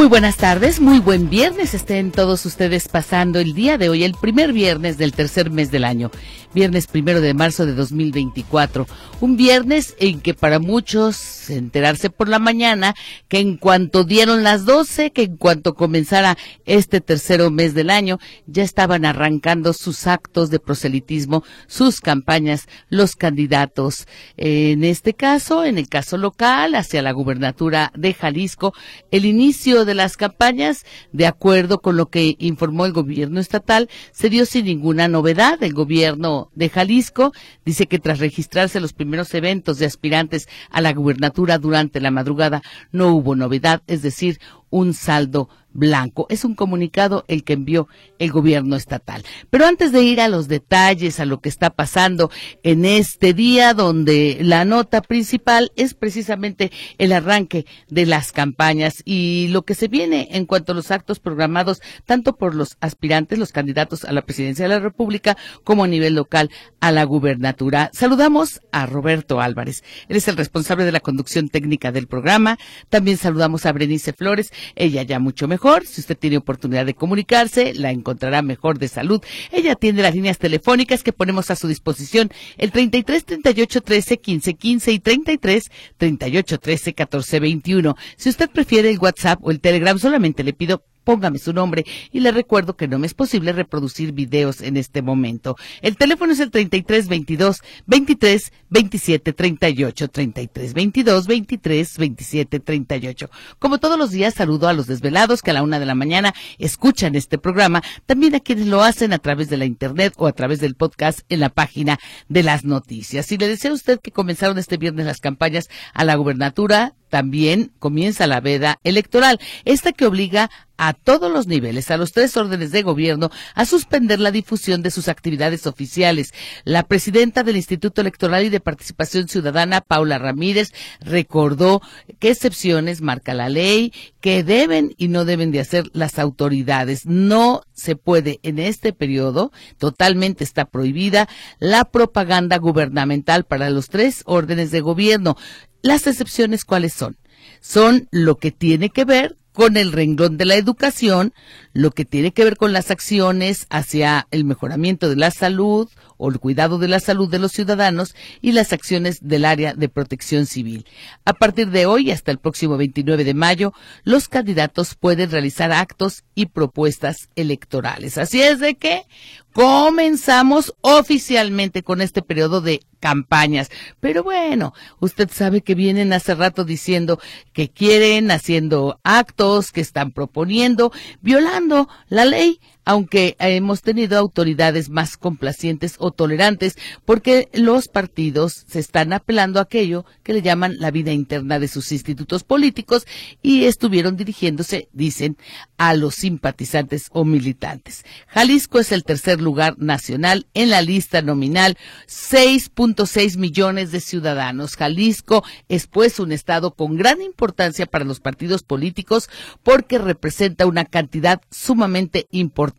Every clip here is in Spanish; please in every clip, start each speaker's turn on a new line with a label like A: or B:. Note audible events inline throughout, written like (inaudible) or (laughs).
A: Muy buenas tardes, muy buen viernes. Estén todos ustedes pasando el día de hoy, el primer viernes del tercer mes del año, viernes primero de marzo de 2024. Un viernes en que para muchos enterarse por la mañana que en cuanto dieron las 12, que en cuanto comenzara este tercero mes del año, ya estaban arrancando sus actos de proselitismo, sus campañas, los candidatos. En este caso, en el caso local, hacia la gubernatura de Jalisco, el inicio de las campañas, de acuerdo con lo que informó el gobierno estatal, se dio sin ninguna novedad. El gobierno de Jalisco dice que tras registrarse los primeros eventos de aspirantes a la gubernatura durante la madrugada no hubo novedad, es decir, un saldo blanco. Es un comunicado el que envió el gobierno estatal. Pero antes de ir a los detalles, a lo que está pasando en este día, donde la nota principal es precisamente el arranque de las campañas y lo que se viene en cuanto a los actos programados, tanto por los aspirantes, los candidatos a la presidencia de la República, como a nivel local a la gubernatura. Saludamos a Roberto Álvarez. Él es el responsable de la conducción técnica del programa. También saludamos a Brenice Flores, ella ya mucho mejor si usted tiene oportunidad de comunicarse, la encontrará mejor de salud. Ella atiende las líneas telefónicas que ponemos a su disposición, el 33 38 13 15 15 y 33 38 13 14 21. Si usted prefiere el WhatsApp o el Telegram, solamente le pido póngame su nombre y le recuerdo que no me es posible reproducir videos en este momento. El teléfono es el 33 22 23 27 38 33 22 23 27 38. Como todos los días saludo a los desvelados que a la una de la mañana escuchan este programa, también a quienes lo hacen a través de la internet o a través del podcast en la página de las noticias. Y le deseo a usted que comenzaron este viernes las campañas a la gubernatura, también comienza la veda electoral, esta que obliga a todos los niveles, a los tres órdenes de gobierno, a suspender la difusión de sus actividades oficiales. La presidenta del Instituto Electoral y de Participación Ciudadana, Paula Ramírez, recordó qué excepciones marca la ley, qué deben y no deben de hacer las autoridades. No se puede en este periodo, totalmente está prohibida, la propaganda gubernamental para los tres órdenes de gobierno. Las excepciones, ¿cuáles son? Son lo que tiene que ver con el renglón de la educación, lo que tiene que ver con las acciones hacia el mejoramiento de la salud o el cuidado de la salud de los ciudadanos y las acciones del área de protección civil. A partir de hoy hasta el próximo 29 de mayo, los candidatos pueden realizar actos y propuestas electorales. Así es de que comenzamos oficialmente con este periodo de campañas. Pero bueno, usted sabe que vienen hace rato diciendo que quieren, haciendo actos, que están proponiendo, violando la ley aunque hemos tenido autoridades más complacientes o tolerantes, porque los partidos se están apelando a aquello que le llaman la vida interna de sus institutos políticos y estuvieron dirigiéndose, dicen, a los simpatizantes o militantes. Jalisco es el tercer lugar nacional en la lista nominal, 6.6 millones de ciudadanos. Jalisco es pues un estado con gran importancia para los partidos políticos porque representa una cantidad sumamente importante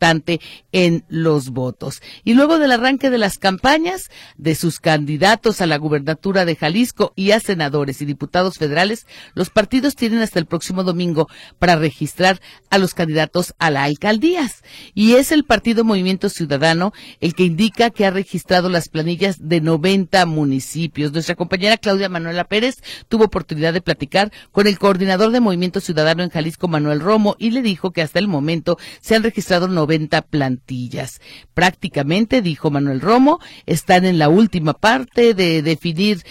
A: en los votos. Y luego del arranque de las campañas de sus candidatos a la gubernatura de Jalisco y a senadores y diputados federales, los partidos tienen hasta el próximo domingo para registrar a los candidatos a la alcaldías. Y es el partido Movimiento Ciudadano el que indica que ha registrado las planillas de 90 municipios. Nuestra compañera Claudia Manuela Pérez tuvo oportunidad de platicar con el coordinador de Movimiento Ciudadano en Jalisco, Manuel Romo, y le dijo que hasta el momento se han registrado 90 plantillas. Prácticamente, dijo Manuel Romo están en la última parte de definir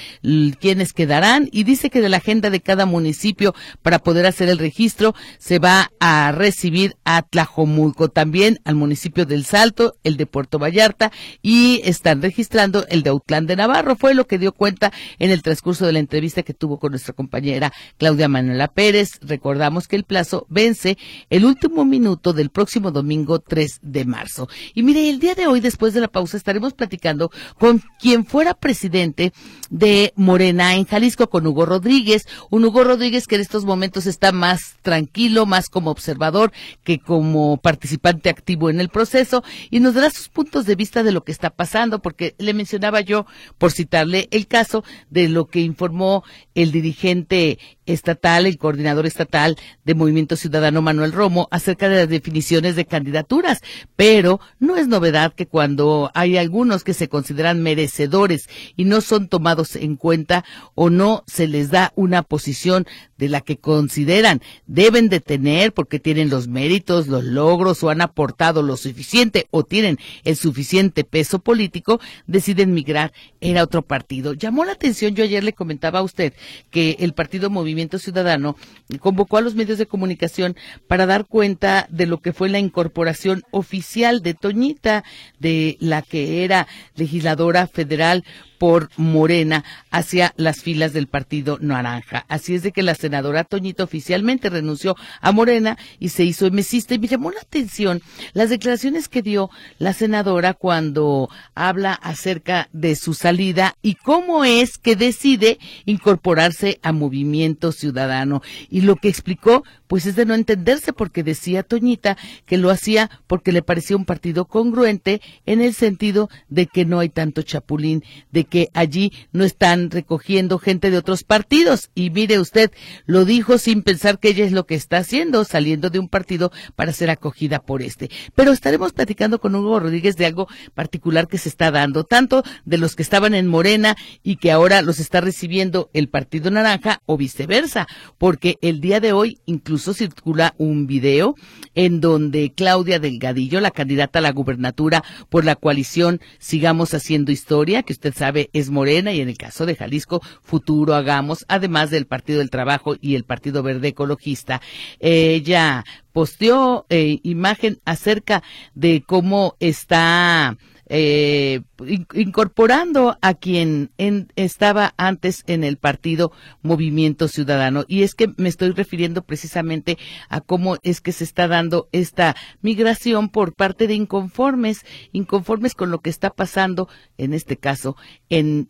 A: quiénes quedarán y dice que de la agenda de cada municipio para poder hacer el registro se va a recibir a Tlajomulco, también al municipio del Salto, el de Puerto Vallarta y están registrando el de Autlán de Navarro. Fue lo que dio cuenta en el transcurso de la entrevista que tuvo con nuestra compañera Claudia Manuela Pérez. Recordamos que el plazo vence el último minuto del próximo domingo 3 de marzo. Y mire, el día de hoy, después de la pausa, estaremos platicando con quien fuera presidente de Morena en Jalisco, con Hugo Rodríguez. Un Hugo Rodríguez que en estos momentos está más tranquilo, más como observador que como participante activo en el proceso y nos dará sus puntos de vista de lo que está pasando, porque le mencionaba yo, por citarle el caso de lo que informó el dirigente estatal, el coordinador estatal de Movimiento Ciudadano Manuel Romo, acerca de las definiciones de candidaturas. Pero no es novedad que cuando hay algunos que se consideran merecedores y no son tomados en cuenta o no se les da una posición de la que consideran deben de tener porque tienen los méritos, los logros o han aportado lo suficiente o tienen el suficiente peso político, deciden migrar en otro partido. Llamó la atención, yo ayer le comentaba a usted que el Partido Movimiento Ciudadano convocó a los medios de comunicación para dar cuenta de lo que fue la incorporación oficial de Toñita, de la que era legisladora federal por Morena hacia las filas del Partido Naranja. Así es de que la senadora Toñita oficialmente renunció a Morena y se hizo emesista. Y me llamó la atención las declaraciones que dio la senadora cuando habla acerca de su salida y cómo es que decide incorporarse a Movimiento Ciudadano. Y lo que explicó, pues es de no entenderse porque decía Toñita que lo hacía porque le parecía un partido congruente en el sentido de que no hay tanto chapulín, de que allí no están recogiendo gente de otros partidos. Y mire usted, lo dijo sin pensar que ella es lo que está haciendo, saliendo de un partido para ser acogida por este. Pero estaremos platicando con Hugo Rodríguez de algo particular que se está dando, tanto de los que estaban en Morena y que ahora los está recibiendo el Partido Naranja o viceversa, porque el día de hoy incluso circula un video en donde Claudia Delgadillo, la candidata a la gubernatura por la coalición Sigamos Haciendo Historia, que usted sabe es Morena y en el caso de Jalisco, Futuro Hagamos, además del Partido del Trabajo y el Partido Verde Ecologista. Ella posteó eh, imagen acerca de cómo está eh, incorporando a quien estaba antes en el partido Movimiento Ciudadano. Y es que me estoy refiriendo precisamente a cómo es que se está dando esta migración por parte de inconformes, inconformes con lo que está pasando, en este caso, en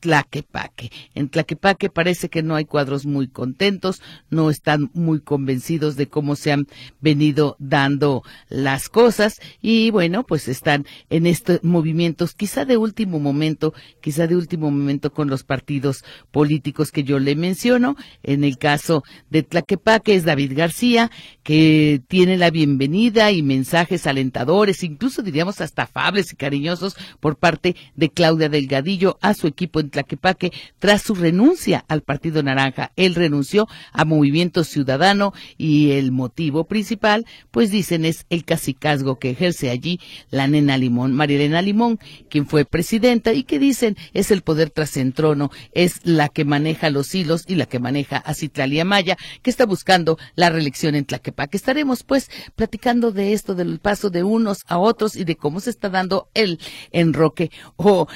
A: Tlaquepaque. En Tlaquepaque parece que no hay cuadros muy contentos, no están muy convencidos de cómo se han venido dando las cosas y bueno, pues están en estos movimientos quizá de último momento, quizá de último momento con los partidos políticos que yo le menciono. En el caso de Tlaquepaque es David García, que tiene la bienvenida y mensajes alentadores, incluso diríamos hasta afables y cariñosos por parte de Claudia Delgadillo a su equipo en Tlaquepaque tras su renuncia al Partido Naranja. Él renunció a Movimiento Ciudadano y el motivo principal, pues dicen, es el cacicazgo que ejerce allí la nena Limón, Marilena Limón, quien fue presidenta y que dicen es el poder tras el trono, es la que maneja los hilos y la que maneja a Citralia Maya, que está buscando la reelección en Tlaquepaque. Estaremos pues platicando de esto, del paso de unos a otros y de cómo se está dando el enroque o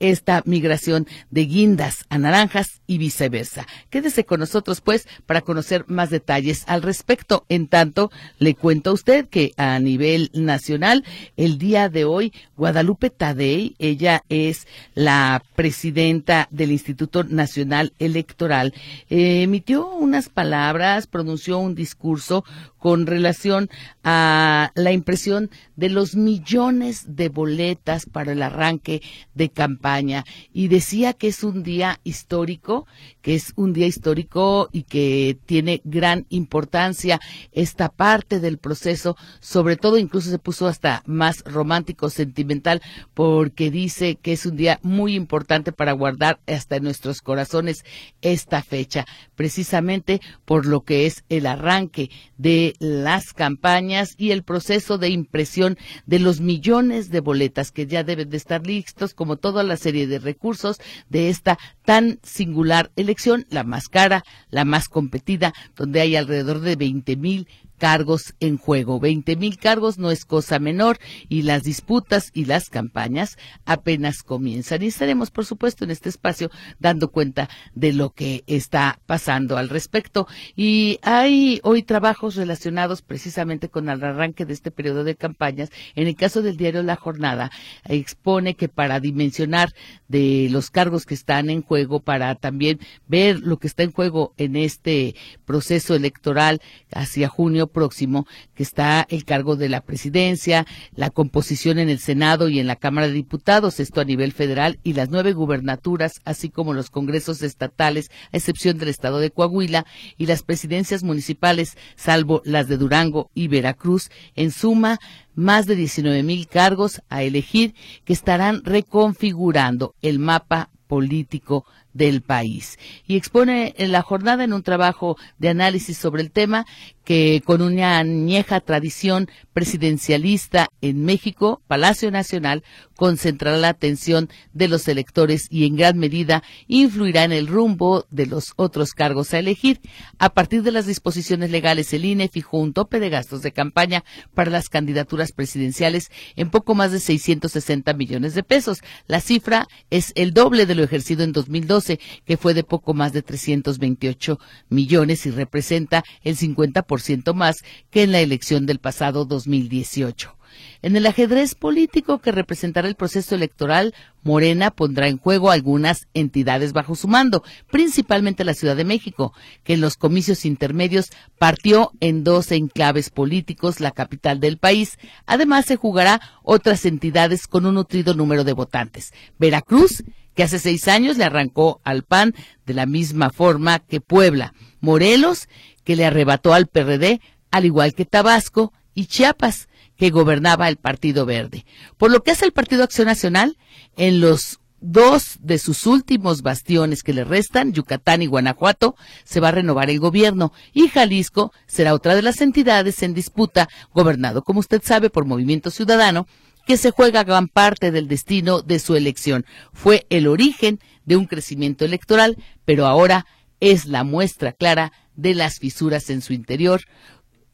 A: esta migración de guindas a naranjas y viceversa. Quédese con nosotros, pues, para conocer más detalles al respecto. En tanto, le cuento a usted que a nivel nacional, el día de hoy, Guadalupe Tadei, ella es la presidenta del Instituto Nacional Electoral, emitió unas palabras, pronunció un discurso con relación a la impresión de los millones de boletas para el arranque de campaña. Y decía que es un día histórico, que es un día histórico y que tiene gran importancia esta parte del proceso, sobre todo incluso se puso hasta más romántico, sentimental, porque dice que es un día muy importante para guardar hasta en nuestros corazones esta fecha, precisamente por lo que es el arranque de las campañas y el proceso de impresión de los millones de boletas que ya deben de estar listos, como toda la serie de recursos de esta tan singular elección, la más cara, la más competida, donde hay alrededor de 20 mil cargos en juego. Veinte mil cargos no es cosa menor y las disputas y las campañas apenas comienzan. Y estaremos, por supuesto, en este espacio dando cuenta de lo que está pasando al respecto. Y hay hoy trabajos relacionados precisamente con el arranque de este periodo de campañas. En el caso del diario La Jornada, expone que para dimensionar de los cargos que están en juego, para también ver lo que está en juego en este proceso electoral hacia junio próximo, que está el cargo de la presidencia, la composición en el Senado y en la Cámara de Diputados, esto a nivel federal, y las nueve gubernaturas, así como los congresos estatales, a excepción del estado de Coahuila, y las presidencias municipales, salvo las de Durango y Veracruz, en suma, más de 19 mil cargos a elegir que estarán reconfigurando el mapa político del país. Y expone en la jornada en un trabajo de análisis sobre el tema que con una añeja tradición presidencialista en México, Palacio Nacional concentrará la atención de los electores y en gran medida influirá en el rumbo de los otros cargos a elegir. A partir de las disposiciones legales, el INE fijó un tope de gastos de campaña para las candidaturas presidenciales en poco más de 660 millones de pesos. La cifra es el doble de lo ejercido en 2012, que fue de poco más de 328 millones y representa el 50% más que en la elección del pasado 2018. En el ajedrez político que representará el proceso electoral, Morena pondrá en juego algunas entidades bajo su mando, principalmente la Ciudad de México, que en los comicios intermedios partió en dos enclaves políticos, la capital del país. Además, se jugará otras entidades con un nutrido número de votantes. Veracruz, que hace seis años le arrancó al PAN de la misma forma que Puebla. Morelos, que le arrebató al PRD, al igual que Tabasco, y Chiapas, que gobernaba el Partido Verde. Por lo que hace el Partido Acción Nacional, en los dos de sus últimos bastiones que le restan, Yucatán y Guanajuato, se va a renovar el gobierno y Jalisco será otra de las entidades en disputa, gobernado, como usted sabe, por Movimiento Ciudadano, que se juega gran parte del destino de su elección. Fue el origen de un crecimiento electoral, pero ahora es la muestra clara de las fisuras en su interior,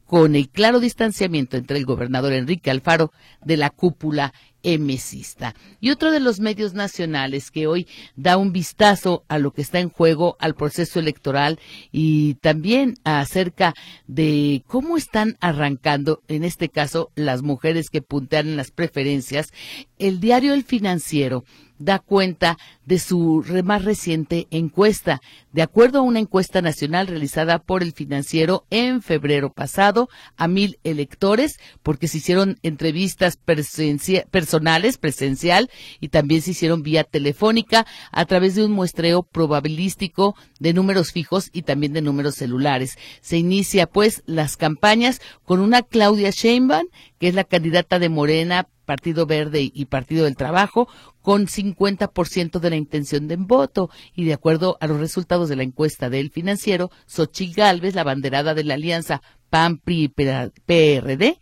A: con el claro distanciamiento entre el gobernador Enrique Alfaro de la cúpula emesista. Y otro de los medios nacionales que hoy da un vistazo a lo que está en juego, al proceso electoral y también acerca de cómo están arrancando, en este caso, las mujeres que puntean en las preferencias, el diario El Financiero da cuenta de su más reciente encuesta. De acuerdo a una encuesta nacional realizada por el financiero en febrero pasado a mil electores, porque se hicieron entrevistas personales, presencial, y también se hicieron vía telefónica a través de un muestreo probabilístico de números fijos y también de números celulares. Se inicia pues las campañas con una Claudia Sheinbaum, que es la candidata de Morena Partido Verde y Partido del Trabajo, con 50% de la intención de voto. Y de acuerdo a los resultados de la encuesta del financiero, Xochitl Galvez, la banderada de la alianza PAN-PRI-PRD,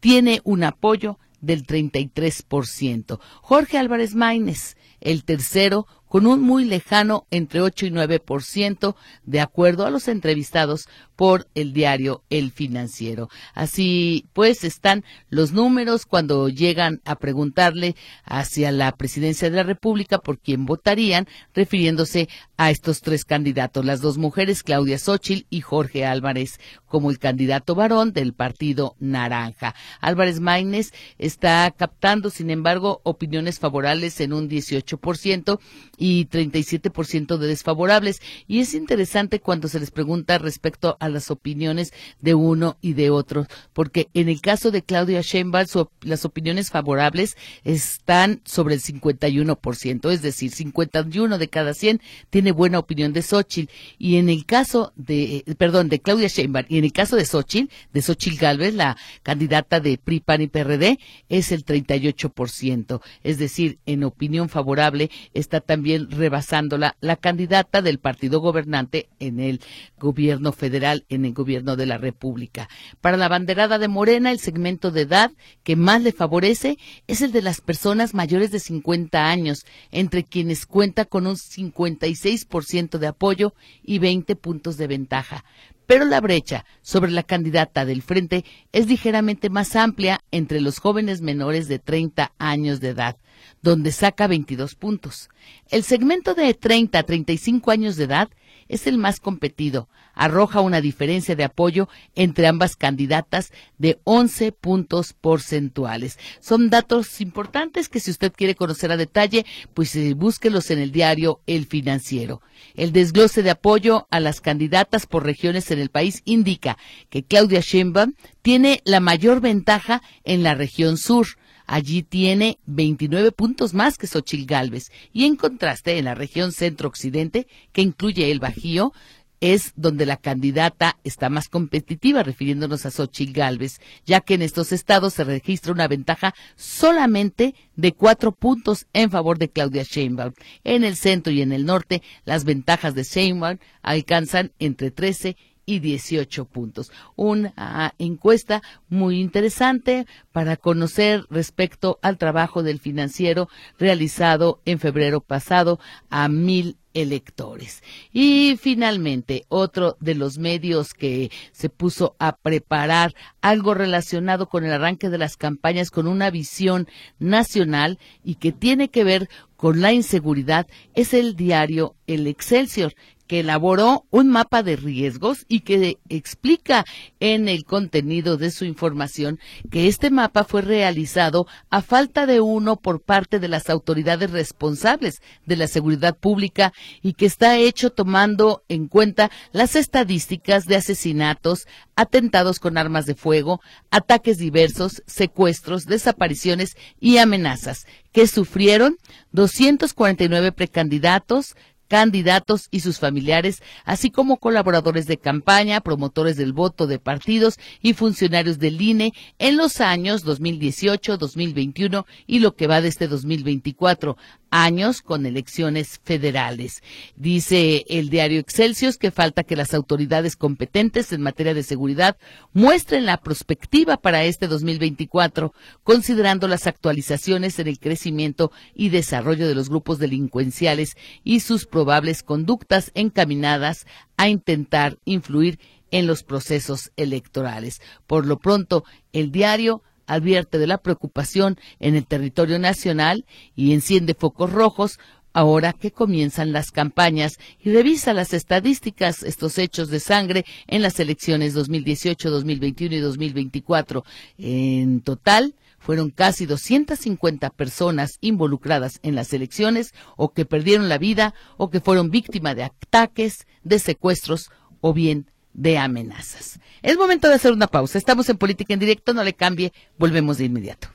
A: tiene un apoyo del 33%. Jorge Álvarez Maínez, el tercero, con un muy lejano entre 8 y 9%, de acuerdo a los entrevistados por el diario El Financiero. Así pues están los números cuando llegan a preguntarle hacia la presidencia de la República por quién votarían, refiriéndose a estos tres candidatos, las dos mujeres, Claudia Xochitl y Jorge Álvarez, como el candidato varón del Partido Naranja. Álvarez Maínez está captando, sin embargo, opiniones favorables en un 18% y 37% de desfavorables. Y es interesante cuando se les pregunta respecto a las opiniones de uno y de otro, porque en el caso de Claudia Sheinbaum, las opiniones favorables están sobre el 51%, es decir, 51 de cada 100 tiene buena opinión de Xochitl. Y en el caso de, perdón, de Claudia Sheinbaum, y en el caso de Xochitl, de Xochitl Galvez, la candidata de PRI, PAN y PRD, es el 38%. Es decir, en opinión favorable está también también rebasándola la candidata del partido gobernante en el gobierno federal, en el gobierno de la República. Para la banderada de Morena, el segmento de edad que más le favorece es el de las personas mayores de 50 años, entre quienes cuenta con un 56% de apoyo y 20 puntos de ventaja pero la brecha sobre la candidata del frente es ligeramente más amplia entre los jóvenes menores de 30 años de edad, donde saca 22 puntos. El segmento de 30 a 35 años de edad es el más competido. Arroja una diferencia de apoyo entre ambas candidatas de 11 puntos porcentuales. Son datos importantes que si usted quiere conocer a detalle, pues eh, búsquelos en el diario El Financiero. El desglose de apoyo a las candidatas por regiones en el país indica que Claudia Sheinbaum tiene la mayor ventaja en la región sur Allí tiene 29 puntos más que Xochil Gálvez. Y en contraste, en la región centro-occidente, que incluye el Bajío, es donde la candidata está más competitiva, refiriéndonos a Xochitl Gálvez, ya que en estos estados se registra una ventaja solamente de cuatro puntos en favor de Claudia Sheinbaum. En el centro y en el norte, las ventajas de Sheinbaum alcanzan entre 13 y y 18 puntos. Una encuesta muy interesante para conocer respecto al trabajo del financiero realizado en febrero pasado a mil electores. Y finalmente, otro de los medios que se puso a preparar algo relacionado con el arranque de las campañas con una visión nacional y que tiene que ver con la inseguridad es el diario El Excelsior, que elaboró un mapa de riesgos y que explica en el contenido de su información que este mapa fue realizado a falta de uno por parte de las autoridades responsables de la seguridad pública y que está hecho tomando en cuenta las estadísticas de asesinatos, atentados con armas de fuego, ataques diversos, secuestros, desapariciones y amenazas que sufrieron 249 precandidatos, candidatos y sus familiares, así como colaboradores de campaña, promotores del voto de partidos y funcionarios del INE en los años 2018, 2021 y lo que va de este 2024, años con elecciones federales. Dice el diario Excelsios que falta que las autoridades competentes en materia de seguridad muestren la perspectiva para este 2024, considerando las actualizaciones en el crecimiento y desarrollo de los grupos delincuenciales y sus probables conductas encaminadas a intentar influir en los procesos electorales. Por lo pronto, el diario advierte de la preocupación en el territorio nacional y enciende focos rojos ahora que comienzan las campañas y revisa las estadísticas, estos hechos de sangre en las elecciones 2018, 2021 y 2024. En total, fueron casi 250 personas involucradas en las elecciones o que perdieron la vida o que fueron víctimas de ataques, de secuestros o bien de amenazas. Es momento de hacer una pausa. Estamos en Política en Directo, no le cambie, volvemos de inmediato.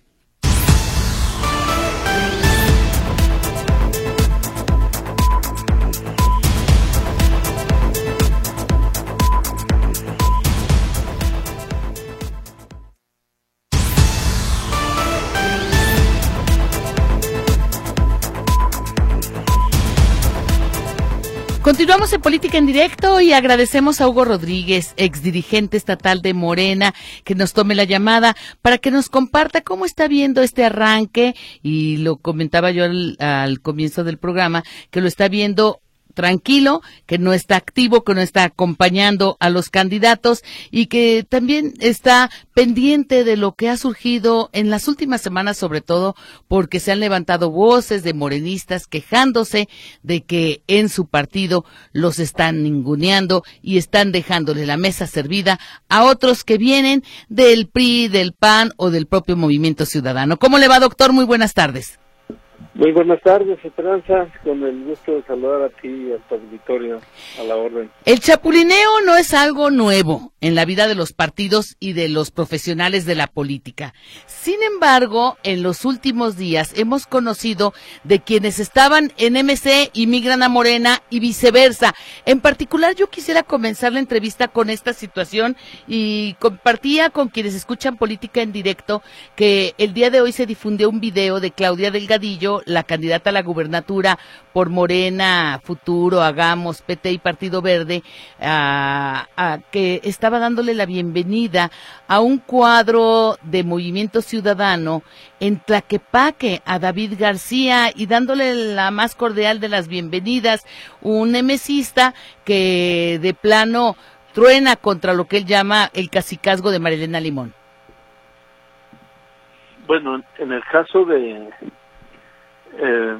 A: Continuamos en Política en Directo y agradecemos a Hugo Rodríguez, exdirigente estatal de Morena, que nos tome la llamada para que nos comparta cómo está viendo este arranque. Y lo comentaba yo al, al comienzo del programa, que lo está viendo tranquilo, que no está activo, que no está acompañando a los candidatos y que también está pendiente de lo que ha surgido en las últimas semanas, sobre todo porque se han levantado voces de morenistas quejándose de que en su partido los están ninguneando y están dejándole la mesa servida a otros que vienen del PRI, del PAN o del propio Movimiento Ciudadano. ¿Cómo le va, doctor? Muy buenas tardes.
B: Muy buenas tardes, Esperanza. Con el gusto de saludar a ti y a tu auditorio a la orden.
A: El chapulineo no es algo nuevo en la vida de los partidos y de los profesionales de la política. Sin embargo, en los últimos días hemos conocido de quienes estaban en MC y migran a Morena y viceversa. En particular, yo quisiera comenzar la entrevista con esta situación y compartía con quienes escuchan política en directo que el día de hoy se difundió un video de Claudia Delgadillo, la candidata a la gubernatura por Morena, Futuro, Hagamos, PT y Partido Verde, a, que estaba dándole la bienvenida a un cuadro de Movimiento Ciudadano en Tlaquepaque a David García y dándole la más cordial de las bienvenidas, un nemesista que de plano truena contra lo que él llama el cacicazgo de Marilena Limón.
B: Bueno, en el caso de eh,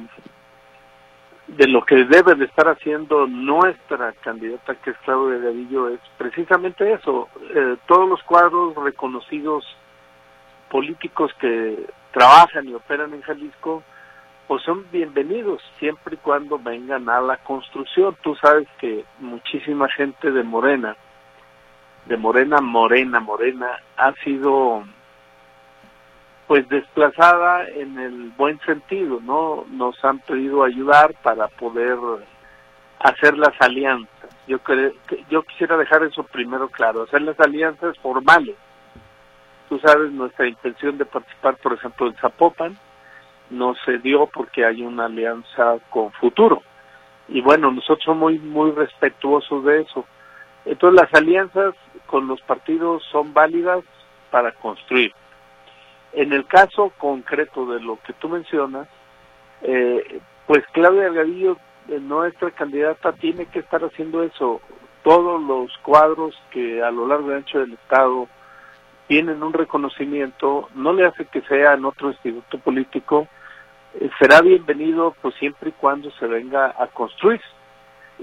B: de lo que debe de estar haciendo nuestra candidata, que es Claudia Gavillo, es precisamente eso. Eh, todos los cuadros reconocidos políticos que trabajan y operan en Jalisco, pues son bienvenidos siempre y cuando vengan a la construcción. Tú sabes que muchísima gente de Morena, de Morena, Morena, Morena, ha sido pues desplazada en el buen sentido, ¿no? Nos han pedido ayudar para poder hacer las alianzas. Yo yo quisiera dejar eso primero claro, hacer las alianzas formales. Tú sabes nuestra intención de participar, por ejemplo, en Zapopan no se dio porque hay una alianza con Futuro. Y bueno, nosotros somos muy muy respetuosos de eso. Entonces las alianzas con los partidos son válidas para construir en el caso concreto de lo que tú mencionas, eh, pues Claudia Delgadillo, eh, nuestra candidata, tiene que estar haciendo eso. Todos los cuadros que a lo largo y ancho del Estado tienen un reconocimiento, no le hace que sea en otro instituto político, eh, será bienvenido pues siempre y cuando se venga a construir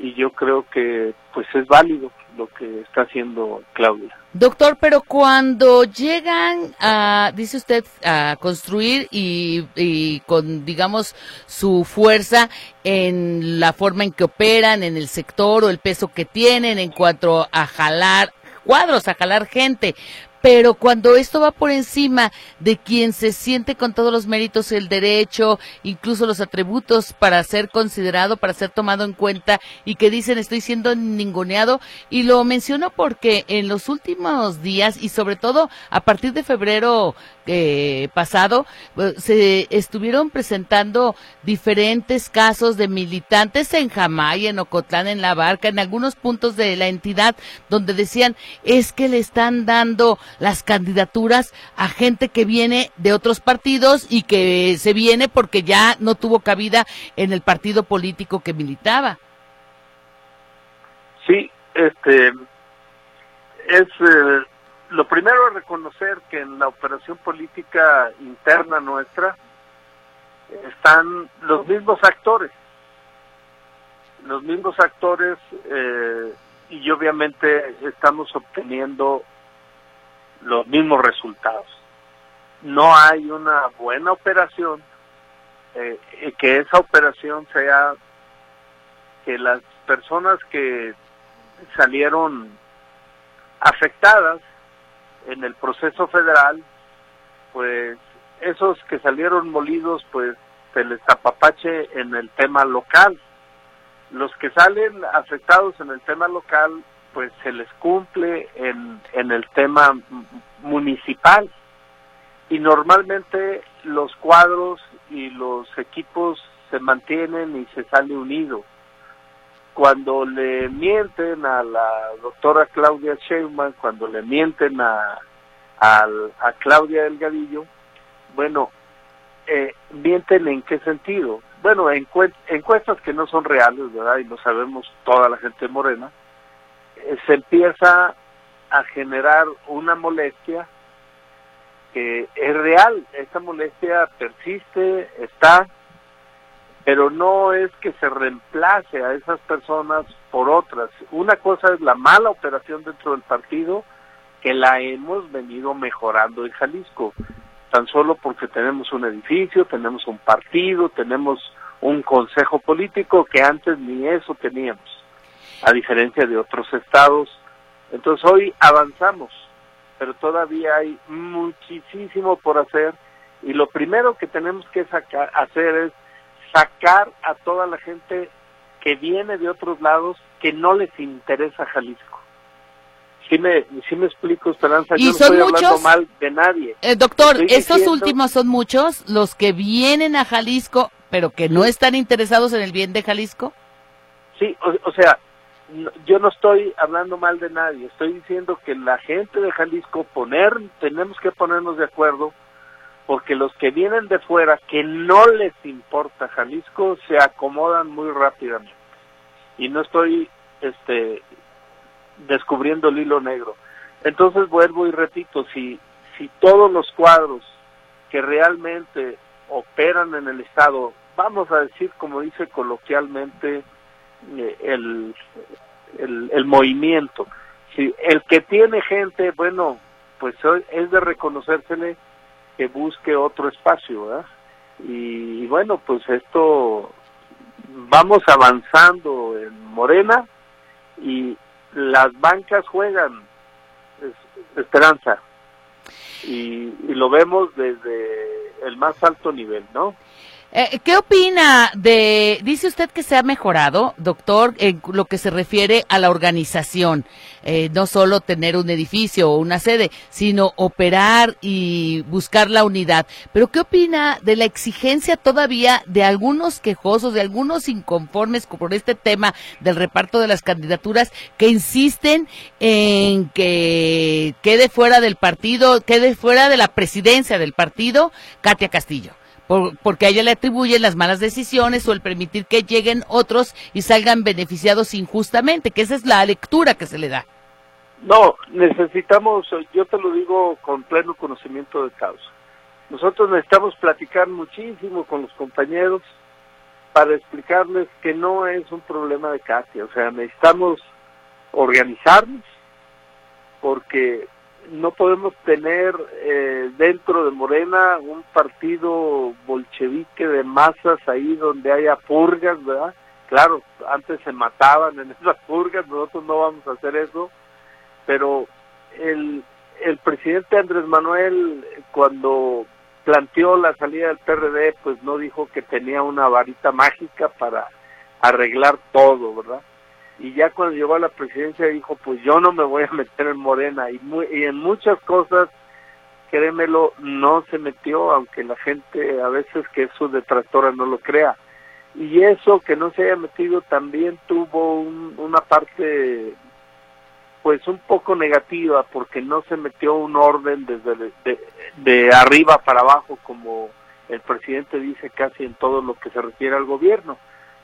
B: y yo creo que pues es válido lo que está haciendo Claudia.
A: Doctor, pero cuando llegan a, dice usted, a construir y, y, con, digamos, su fuerza en la forma en que operan, en el sector o el peso que tienen en cuanto a jalar cuadros, a jalar gente, pero cuando esto va por encima de quien se siente con todos los méritos, el derecho, incluso los atributos para ser considerado, para ser tomado en cuenta y que dicen estoy siendo ninguneado y lo menciono porque en los últimos días y sobre todo a partir de febrero eh, pasado eh, se estuvieron presentando diferentes casos de militantes en Jamay, en Ocotlán, en La Barca, en algunos puntos de la entidad donde decían es que le están dando las candidaturas a gente que viene de otros partidos y que se viene porque ya no tuvo cabida en el partido político que militaba.
B: Sí, este es eh, lo primero es reconocer que en la operación política interna nuestra están los mismos actores, los mismos actores eh, y obviamente estamos obteniendo los mismos resultados. No hay una buena operación, eh, que esa operación sea que las personas que salieron afectadas en el proceso federal, pues esos que salieron molidos, pues se les apapache en el tema local. Los que salen afectados en el tema local, pues se les cumple en, en el tema municipal. Y normalmente los cuadros y los equipos se mantienen y se sale unido cuando le mienten a la doctora Claudia Sheinbaum, cuando le mienten a, a, Claudia Delgadillo, bueno, eh, mienten en qué sentido? Bueno, encuestas que no son reales, ¿verdad? Y lo sabemos toda la gente morena, se empieza a generar una molestia que es real, esa molestia persiste, está, pero no es que se reemplace a esas personas por otras. Una cosa es la mala operación dentro del partido, que la hemos venido mejorando en Jalisco, tan solo porque tenemos un edificio, tenemos un partido, tenemos un consejo político que antes ni eso teníamos, a diferencia de otros estados. Entonces hoy avanzamos, pero todavía hay muchísimo por hacer y lo primero que tenemos que sacar, hacer es sacar a toda la gente que viene de otros lados que no les interesa Jalisco. Sí me, sí me explico, Esperanza, yo no estoy hablando mal de nadie.
A: Eh, doctor, estos últimos son muchos los que vienen a Jalisco pero que no están interesados en el bien de Jalisco.
B: Sí, o, sea, yo no estoy hablando mal de nadie, estoy diciendo que la gente de Jalisco poner, tenemos que ponernos de acuerdo, porque los que vienen de fuera, que no les importa Jalisco, se acomodan muy rápidamente. Y no estoy este descubriendo el hilo negro. Entonces vuelvo y repito, si, si todos los cuadros que realmente operan en el Estado, vamos a decir, como dice coloquialmente, eh, el, el, movimiento. Si el que tiene gente, bueno, pues es de reconocérsele que busque otro espacio, ¿verdad? Y, bueno, pues esto vamos avanzando en Morena y las bancas juegan esperanza y, y lo vemos desde el más alto nivel, ¿no?
A: Eh, ¿Qué opina de, dice usted que se ha mejorado, doctor, en lo que se refiere a la organización? Eh, no solo tener un edificio o una sede, sino operar y buscar la unidad. Pero ¿qué opina de la exigencia todavía de algunos quejosos, de algunos inconformes por este tema del reparto de las candidaturas que insisten en que quede fuera del partido, quede fuera de la presidencia del partido Katia Castillo? Porque a ella le atribuyen las malas decisiones o el permitir que lleguen otros y salgan beneficiados injustamente, que esa es la lectura que se le da.
B: No, necesitamos, yo te lo digo con pleno conocimiento de causa. Nosotros necesitamos platicar muchísimo con los compañeros para explicarles que no es un problema de Katia, o sea, necesitamos organizarnos porque no podemos tener eh, dentro de Morena un partido bolchevique de masas ahí donde haya purgas, ¿verdad? Claro, antes se mataban en (laughs) esas purgas, nosotros no vamos a hacer eso, pero el, el presidente Andrés Manuel cuando planteó la salida del PRD, pues no dijo que tenía una varita mágica para arreglar todo, ¿verdad? Y ya cuando llegó a la presidencia dijo, pues yo no me voy a meter en Morena y, y en muchas cosas, créemelo, no se metió, aunque la gente a veces que es su detractora no lo crea. Y eso que no se haya metido también tuvo una parte pues un poco negativa porque no se metió un orden desde de, de arriba para abajo como el presidente dice casi en todo lo que se refiere al gobierno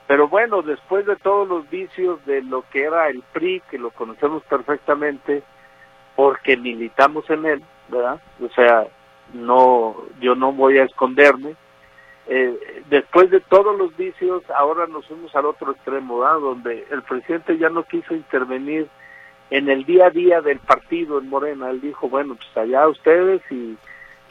B: pero bueno, después de todos los vicios de lo que era el PRI, que lo conocemos perfectamente, porque militamos en él, ¿verdad? O sea, no, yo no voy a esconderme. Eh, después de todos los vicios, ahora nos fuimos al otro extremo, ¿verdad? Donde el presidente ya no quiso intervenir en el día a día del partido en Morena. Él dijo, bueno, pues allá ustedes y,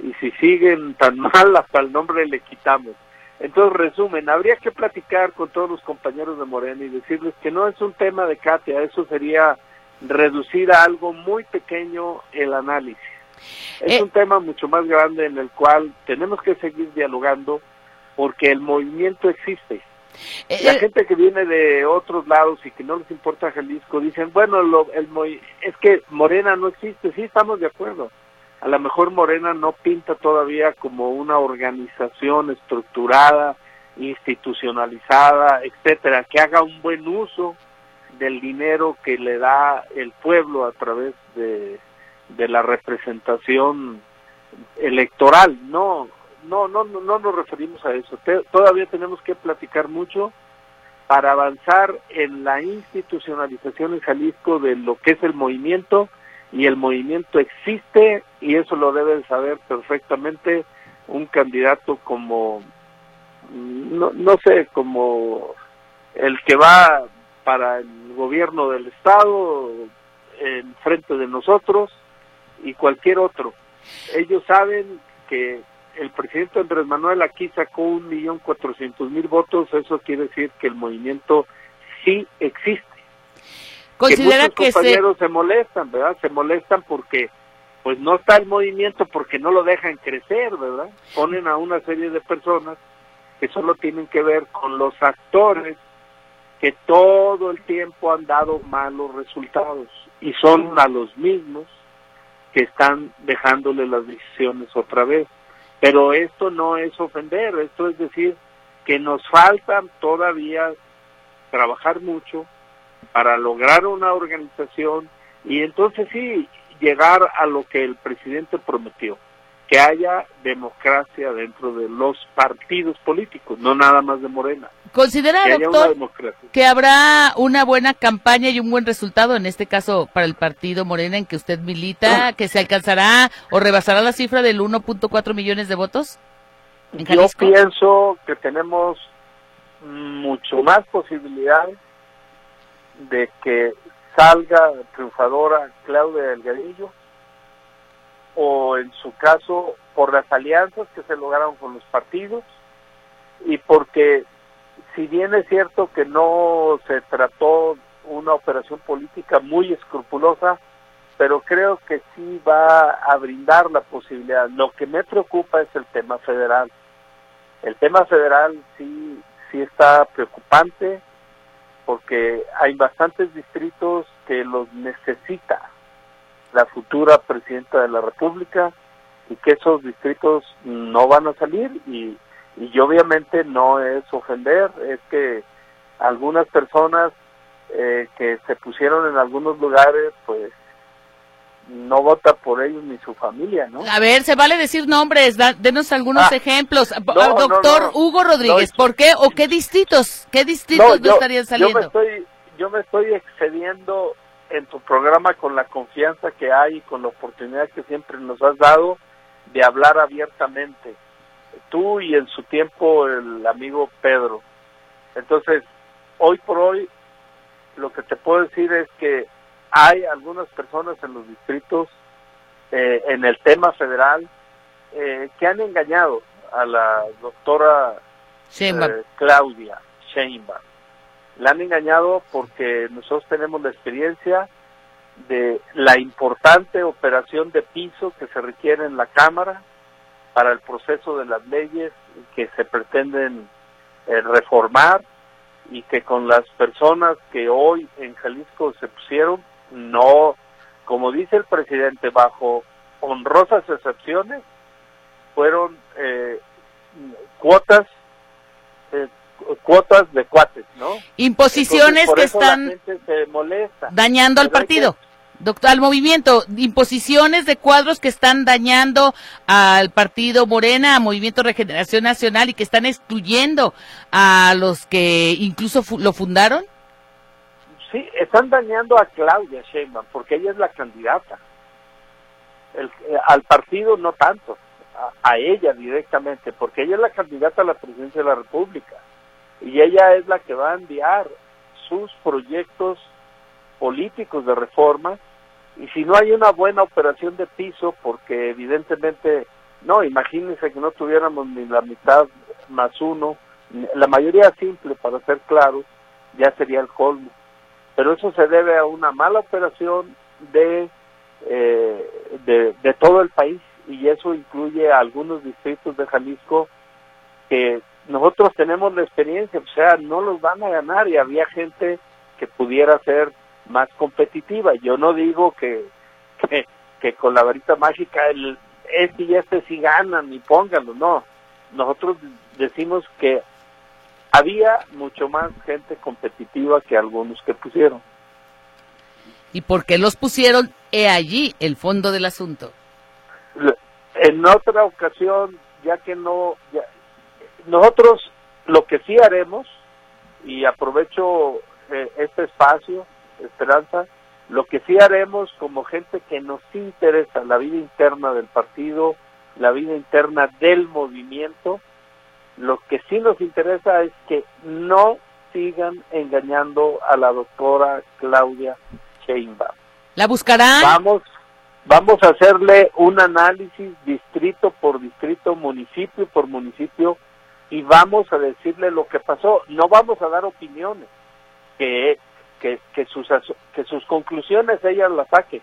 B: y si siguen tan (laughs) mal, hasta el nombre le quitamos. Entonces, resumen, habría que platicar con todos los compañeros de Morena y decirles que no es un tema de Katia, eso sería reducir a algo muy pequeño el análisis. Es eh, un tema mucho más grande en el cual tenemos que seguir dialogando porque el movimiento existe. Eh, La gente que viene de otros lados y que no les importa Jalisco dicen, bueno, lo, el, es que Morena no existe, sí estamos de acuerdo a lo mejor Morena no pinta todavía como una organización estructurada, institucionalizada, etcétera, que haga un buen uso del dinero que le da el pueblo a través de, de la representación electoral. No, no, no, no nos referimos a eso. todavía tenemos que platicar mucho para avanzar en la institucionalización en Jalisco de lo que es el movimiento y el movimiento existe y eso lo deben saber perfectamente un candidato como no, no sé como el que va para el gobierno del estado en frente de nosotros y cualquier otro. Ellos saben que el presidente Andrés Manuel aquí sacó un millón cuatrocientos mil votos eso quiere decir que el movimiento sí existe
A: Considera
B: que, muchos compañeros se... molestan, ¿verdad? Se molestan porque pues no está el movimiento porque no lo dejan crecer, ¿verdad? Ponen a una serie de personas que solo tienen que ver con los actores que todo el tiempo han dado malos resultados y son a los mismos que están dejándole las decisiones otra vez. Pero esto no es ofender, esto es decir que nos falta todavía trabajar mucho para lograr una organización y entonces sí llegar a lo que el presidente prometió, que haya democracia dentro de los partidos políticos, no nada más de Morena.
A: ¿Considera, doctor, que habrá una buena campaña y un buen resultado, en este caso para el partido Morena en que usted milita, que se alcanzará o rebasará la cifra del 1.4 millones de votos?
B: Yo pienso que tenemos mucho más posibilidades de que salga triunfadora Claudia Delgadillo o en su caso por las alianzas que se lograron con los partidos y porque si bien es cierto que no se trató una operación política muy escrupulosa, pero creo que sí va a brindar la posibilidad. Lo que me preocupa es el tema federal. El tema federal sí, sí está preocupante porque hay bastantes distritos que los necesita la futura presidenta de la República y que esos distritos no van a salir y, y obviamente no es ofender, es que algunas personas eh, que se pusieron en algunos lugares pues no vota por ellos ni su familia, ¿no?
A: A ver, se vale decir nombres, denos algunos ah, ejemplos. Doctor Hugo Rodríguez, ¿por qué o qué distritos, qué distritos no, estarían saliendo?
B: Yo me, estoy, yo me estoy excediendo en tu programa con la confianza que hay y con la oportunidad que siempre nos has dado de hablar abiertamente. Tú y en su tiempo el amigo Pedro. Entonces, hoy por hoy, lo que te puedo decir es que hay algunas personas en los distritos, eh, en el tema federal, eh, que han engañado a la doctora eh, Claudia Sheinbaum. La han engañado porque nosotros tenemos la experiencia de la importante operación de piso que se requiere en la Cámara para el proceso de las leyes que se pretenden reformar y que con las personas que hoy en Jalisco se pusieron no, como dice el presidente, bajo honrosas excepciones, fueron eh, cuotas eh, cuotas de cuates, ¿no?
A: Imposiciones que están dañando al partido. Doctor, al movimiento, imposiciones de cuadros que están dañando al partido Morena, a Movimiento Regeneración Nacional y que están excluyendo a los que incluso lo fundaron.
B: Sí, están dañando a Claudia Sheinbaum porque ella es la candidata. El, eh, al partido no tanto, a, ella directamente, porque ella es la candidata a la presidencia de la República y ella es la que va a enviar sus proyectos políticos de reforma y si no hay una buena operación de piso, porque evidentemente, no, imagínense que no tuviéramos ni la mitad más uno, la mayoría simple, para ser claros, ya sería el colmo pero eso se debe a una mala operación de, eh, de, todo el país y eso incluye a algunos distritos de Jalisco que nosotros tenemos la experiencia, o sea, no los van a ganar y había gente que pudiera ser más competitiva. Yo no digo que, que, que con la varita mágica el este y este sí ganan y pónganlo, no. Nosotros decimos que había mucho más gente competitiva que algunos que pusieron.
A: ¿Y por qué los pusieron? He allí el fondo del asunto.
B: En otra ocasión, ya que no, nosotros lo que sí haremos, y aprovecho eh, este espacio, Esperanza, lo que sí haremos como gente que nos interesa la vida interna del partido, la vida interna del movimiento, lo que sí nos interesa es que no sigan engañando a la doctora Claudia Sheinbaum.
A: ¿La buscarán?
B: Vamos, vamos a hacerle un análisis distrito por distrito, municipio por municipio y vamos a decirle lo que pasó. No vamos a dar opiniones, que, que, que, sus, que sus conclusiones ella las saque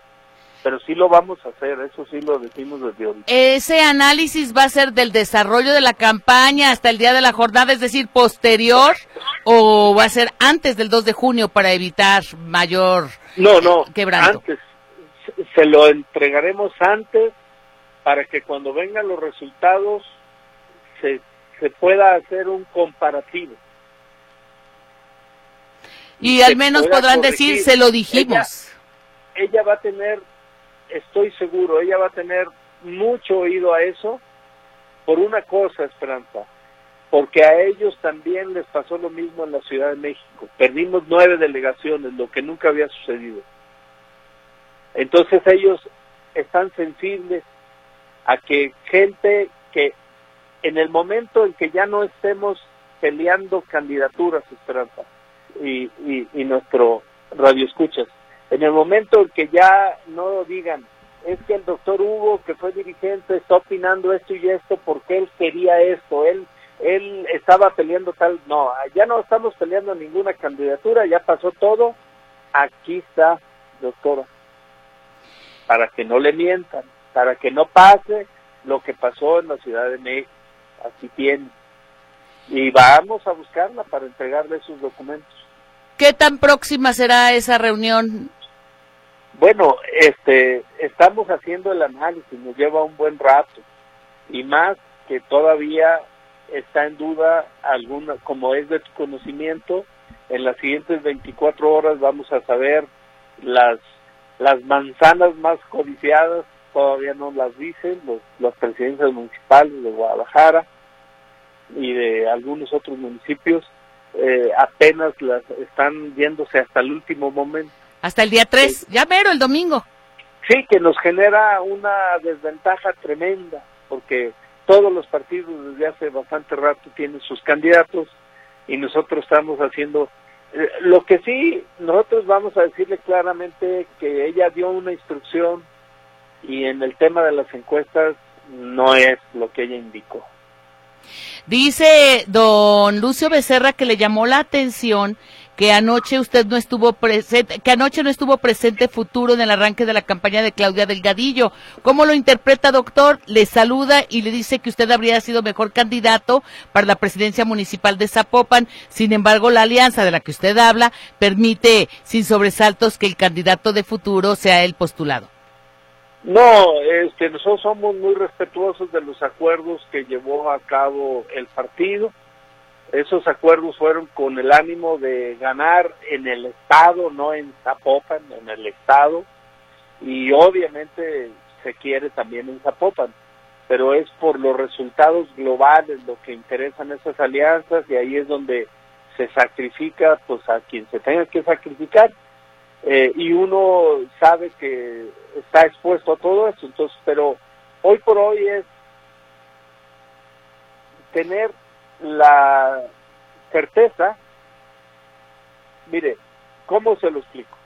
B: pero sí lo vamos a hacer, eso sí lo decimos desde hoy.
A: Ese análisis va a ser del desarrollo de la campaña hasta el día de la jornada, es decir, posterior, o va a ser antes del 2 de junio para evitar mayor
B: no, no, Antes, se lo entregaremos antes para que cuando vengan los resultados se, se pueda hacer un comparativo.
A: Y, al menos podrán decir, se lo dijimos.
B: ella va a tener, estoy seguro, ella va a tener mucho oído a eso por una cosa, Esperanza, porque a ellos también les pasó lo mismo en la Ciudad de México. Perdimos nueve delegaciones, lo que nunca había sucedido. Entonces ellos están sensibles a que gente que en el momento en que ya no estemos peleando candidaturas, Esperanza, y, y, y nuestro radio escuchas, en el momento en que ya no digan, es que el doctor Hugo, que fue dirigente, está opinando esto y esto porque él quería esto, él él estaba peleando tal, no, ya no estamos peleando ninguna candidatura, ya pasó todo, aquí está, doctora, para que no le mientan, para que no pase lo que pasó en la Ciudad de México, aquí tiene. Y vamos a buscarla para entregarle sus documentos.
A: ¿Qué tan próxima será esa reunión?
B: Bueno, este, estamos haciendo el análisis, nos lleva un buen rato y más que todavía está en duda alguna, como es de tu conocimiento, en las siguientes 24 horas vamos a saber las las manzanas más codiciadas, todavía no las dicen, los, las presidencias municipales de Guadalajara y de algunos otros municipios, eh, apenas las están viéndose hasta el último momento.
A: Hasta el día 3, ya mero, el domingo.
B: Sí, que nos genera una desventaja tremenda, porque todos los partidos desde hace bastante rato tienen sus candidatos y nosotros estamos haciendo eh, lo que sí nosotros vamos a decirle claramente que ella dio una instrucción y en el tema de las encuestas no es lo que ella indicó.
A: Dice don Lucio Becerra que le llamó la atención que anoche usted no estuvo presente, que anoche no estuvo presente futuro en el arranque de la campaña de Claudia Delgadillo. ¿Cómo lo interpreta, doctor? Le saluda y le dice que usted habría sido mejor candidato para la presidencia municipal de Zapopan. Sin embargo, la alianza de la que usted habla permite sin sobresaltos que el candidato de futuro sea el postulado.
B: No, este, nosotros somos muy respetuosos de los acuerdos que llevó a cabo el partido esos acuerdos fueron con el ánimo de ganar en el Estado, no en Zapopan, en el Estado, y obviamente se quiere también en Zapopan, pero es por los resultados globales lo que interesan esas alianzas y ahí es donde se sacrifica pues a quien se tenga que sacrificar. Eh, y uno sabe que está expuesto a todo eso, entonces, pero hoy por hoy es tener la certeza, mire, ¿cómo se lo explico?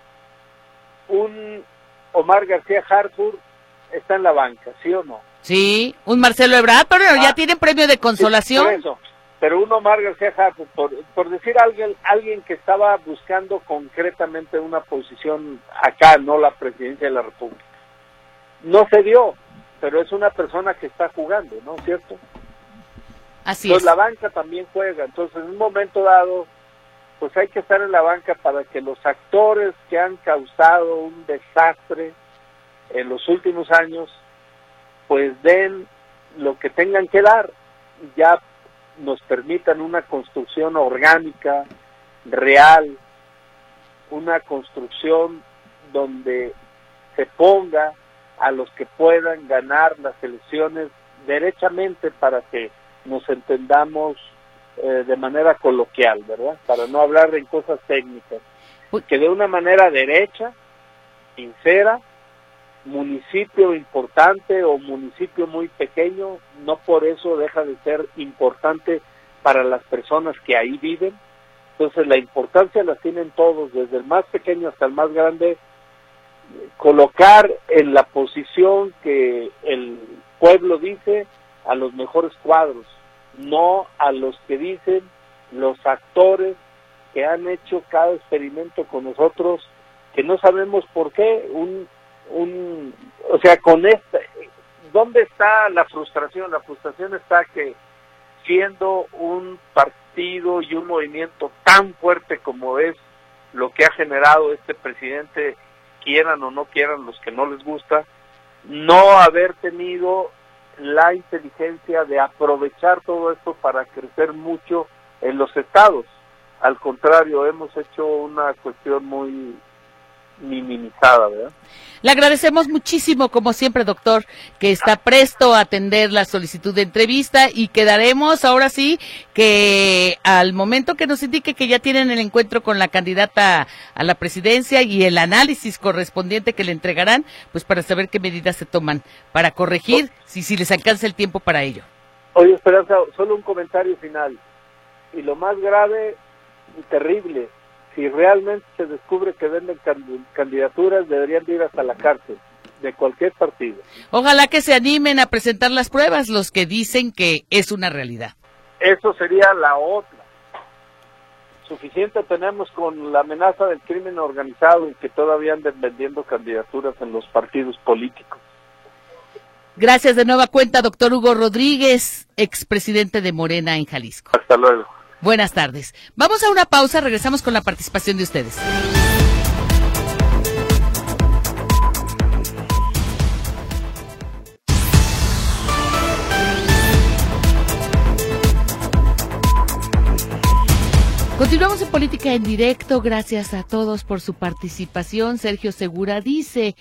B: Un Omar García Harfur está en la banca, ¿sí o no?
A: Sí, un Marcelo Ebrard, pero ya ah. tiene premio de consolación.
B: eso, pero un Omar García Harfur, por, por decir alguien, alguien que estaba buscando concretamente una posición acá, no la presidencia de la República. No se dio, pero es una persona que está jugando, ¿no? ¿Cierto?
A: Así
B: Entonces la banca también juega. Entonces en un momento dado, pues hay que estar en la banca para que los actores que han causado un desastre en los últimos años, pues den lo que tengan que dar, ya nos permitan una construcción orgánica, real, una construcción donde se ponga a los que puedan ganar las elecciones derechamente para que nos entendamos eh, de manera coloquial, ¿verdad? Para no hablar en cosas técnicas. Que de una manera derecha, sincera, municipio importante o municipio muy pequeño, no por eso deja de ser importante para las personas que ahí viven. Entonces la importancia la tienen todos, desde el más pequeño hasta el más grande, colocar en la posición que el pueblo dice a los mejores cuadros, no a los que dicen los actores que han hecho cada experimento con nosotros, que no sabemos por qué, un, un, o sea, con esta, ¿dónde está la frustración? La frustración está que siendo un partido y un movimiento tan fuerte como es lo que ha generado este presidente, quieran o no quieran los que no les gusta, no haber tenido la inteligencia de aprovechar todo esto para crecer mucho en los estados. Al contrario, hemos hecho una cuestión muy minimizada, ¿verdad?
A: Le agradecemos muchísimo, como siempre, doctor, que está presto a atender la solicitud de entrevista y quedaremos ahora sí que al momento que nos indique que ya tienen el encuentro con la candidata a la presidencia y el análisis correspondiente que le entregarán, pues para saber qué medidas se toman para corregir, si, si les alcanza el tiempo para ello.
B: Oye, Esperanza, solo un comentario final. Y lo más grave y terrible si realmente se descubre que venden candidaturas, deberían ir hasta la cárcel de cualquier partido.
A: Ojalá que se animen a presentar las pruebas los que dicen que es una realidad.
B: Eso sería la otra. Suficiente tenemos con la amenaza del crimen organizado y que todavía anden vendiendo candidaturas en los partidos políticos.
A: Gracias de nueva cuenta, doctor Hugo Rodríguez, expresidente de Morena en Jalisco.
B: Hasta luego.
A: Buenas tardes. Vamos a una pausa, regresamos con la participación de ustedes. Continuamos en Política en Directo. Gracias a todos por su participación. Sergio Segura dice,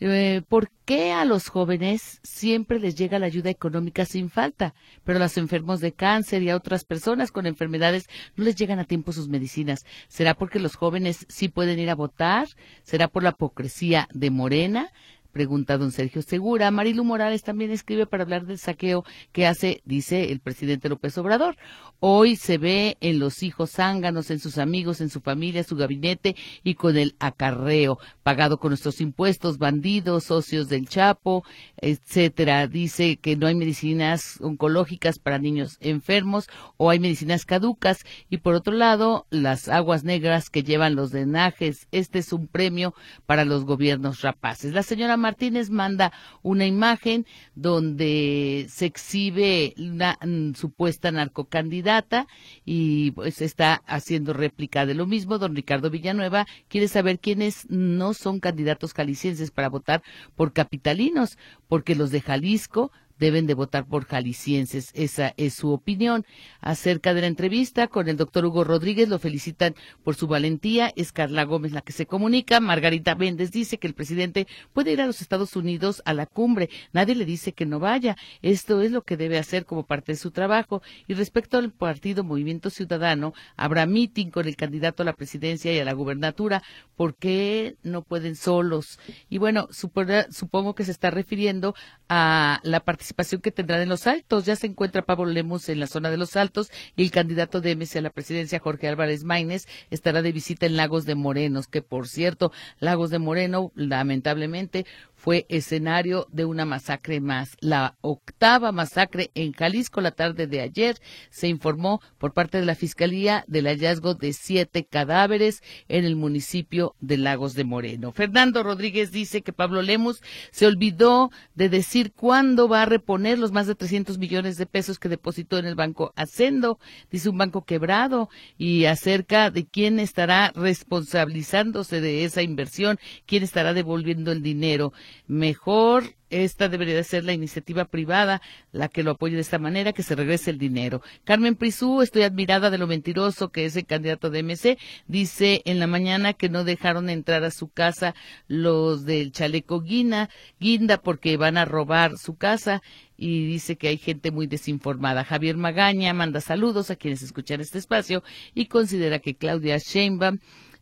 A: eh, ¿Por qué a los jóvenes siempre les llega la ayuda económica sin falta, pero a los enfermos de cáncer y a otras personas con enfermedades no les llegan a tiempo sus medicinas? ¿Será porque los jóvenes sí pueden ir a votar? ¿Será por la hipocresía de Morena? Pregunta don Sergio Segura. Marilu Morales también escribe para hablar del saqueo que hace, dice el presidente López Obrador. Hoy se ve en los hijos zánganos, en sus amigos, en su familia, su gabinete y con el acarreo pagado con nuestros impuestos, bandidos, socios del Chapo, etcétera. Dice que no hay medicinas oncológicas para niños enfermos o hay medicinas caducas y por otro lado, las aguas negras que llevan los drenajes. Este es un premio para los gobiernos rapaces. La señora Martínez manda una imagen donde se exhibe una mm, supuesta narcocandidata y pues está haciendo réplica de lo mismo. Don Ricardo Villanueva quiere saber quiénes no son candidatos jaliscienses para votar por capitalinos, porque los de Jalisco deben de votar por jaliscienses. Esa es su opinión. Acerca de la entrevista con el doctor Hugo Rodríguez, lo felicitan por su valentía. Es Carla Gómez la que se comunica. Margarita Méndez dice que el presidente puede ir a los Estados Unidos a la cumbre. Nadie le dice que no vaya. Esto es lo que debe hacer como parte de su trabajo. Y respecto al partido Movimiento Ciudadano, habrá meeting con el candidato a la presidencia y a la gubernatura. ¿Por qué no pueden solos? Y bueno, supongo que se está refiriendo a la participación participación que tendrán en los altos. Ya se encuentra Pablo Lemos en la zona de los altos y el candidato de MC a la presidencia, Jorge Álvarez Maínez, estará de visita en Lagos de Morenos, que por cierto, Lagos de Moreno, lamentablemente, fue escenario de una masacre más. La octava masacre en Jalisco la tarde de ayer se informó por parte de la Fiscalía del hallazgo de siete cadáveres en el municipio de Lagos de Moreno. Fernando Rodríguez dice que Pablo Lemus se olvidó de decir cuándo va a reponer los más de 300 millones de pesos que depositó en el banco Hacendo, dice un banco quebrado, y acerca de quién estará responsabilizándose de esa inversión, quién estará devolviendo el dinero mejor esta debería de ser la iniciativa privada la que lo apoye de esta manera, que se regrese el dinero. Carmen Prisú, estoy admirada de lo mentiroso que es el candidato de MC, dice en la mañana que no dejaron entrar a su casa los del chaleco guina, guinda porque van a robar su casa y dice que hay gente muy desinformada. Javier Magaña manda saludos a quienes escuchan este espacio y considera que Claudia Sheinbaum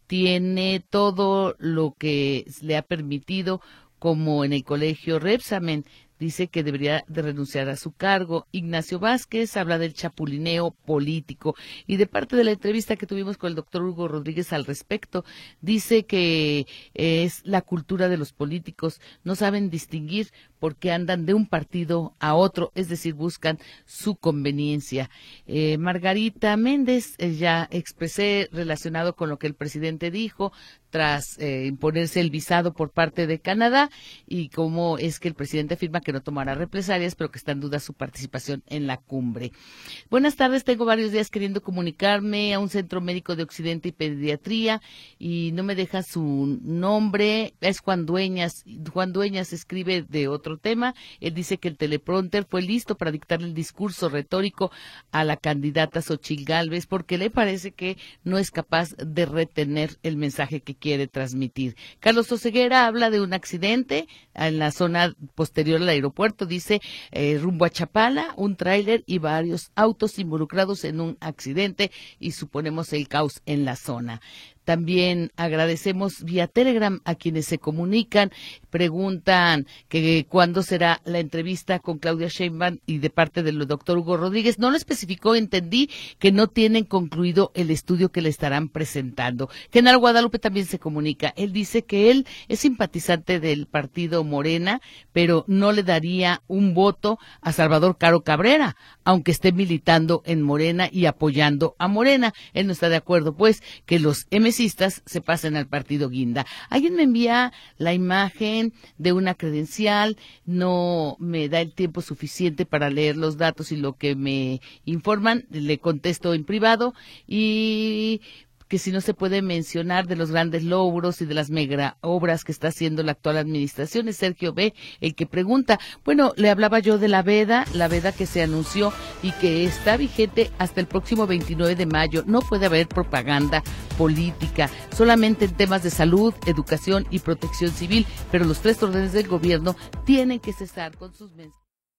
A: tiene todo lo que le ha permitido como en el colegio Repsamen. Dice que debería de renunciar a su cargo. Ignacio Vázquez habla del chapulineo político. Y de parte de la entrevista que tuvimos con el doctor Hugo Rodríguez al respecto, dice que es la cultura de los políticos, no saben distinguir porque andan de un partido a otro, es decir, buscan su conveniencia. Eh, Margarita Méndez, eh, ya expresé relacionado con lo que el presidente dijo tras eh, imponerse el visado por parte de Canadá y cómo es que el presidente afirma que no tomará represalias, pero que está en duda su participación en la cumbre. Buenas tardes, tengo varios días queriendo comunicarme a un centro médico de Occidente y Pediatría y no me deja su nombre, es Juan Dueñas, Juan Dueñas escribe de otro otro tema. Él dice que el teleprompter fue listo para dictar el discurso retórico a la candidata Xochil Gálvez porque le parece que no es capaz de retener el mensaje que quiere transmitir. Carlos Oseguera habla de un accidente en la zona posterior al aeropuerto, dice eh, rumbo a Chapala, un tráiler y varios autos involucrados en un accidente y suponemos el caos en la zona. También agradecemos vía Telegram a quienes se comunican, preguntan que cuándo será la entrevista con Claudia Sheinbaum y de parte del doctor Hugo Rodríguez. No lo especificó, entendí que no tienen concluido el estudio que le estarán presentando. Genaro Guadalupe también se comunica. Él dice que él es simpatizante del partido Morena, pero no le daría un voto a Salvador Caro Cabrera, aunque esté militando en Morena y apoyando a Morena. Él no está de acuerdo, pues, que los MC se pasen al partido Guinda. Alguien me envía la imagen de una credencial, no me da el tiempo suficiente para leer los datos y lo que me informan, le contesto en privado y que si no se puede mencionar de los grandes logros y de las mega obras que está haciendo la actual administración, es Sergio B. el que pregunta. Bueno, le hablaba yo de la veda, la veda que se anunció y que está vigente hasta el próximo 29 de mayo. No puede haber propaganda política, solamente en temas de salud, educación y protección civil, pero los tres órdenes del gobierno tienen que cesar con sus mensajes.